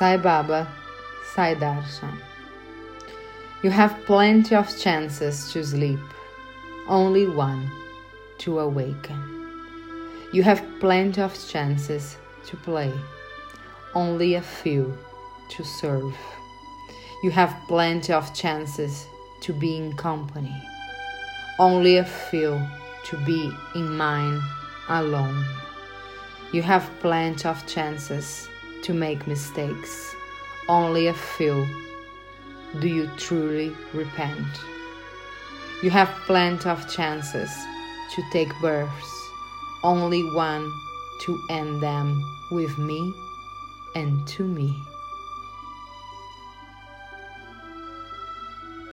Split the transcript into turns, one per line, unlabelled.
Sai Baba, Sai Darshan. You have plenty of chances to sleep, only one to awaken. You have plenty of chances to play, only a few to serve. You have plenty of chances to be in company, only a few to be in mine alone. You have plenty of chances to make mistakes, only a few do you truly repent. You have plenty of chances to take births, only one to end them with me and to me.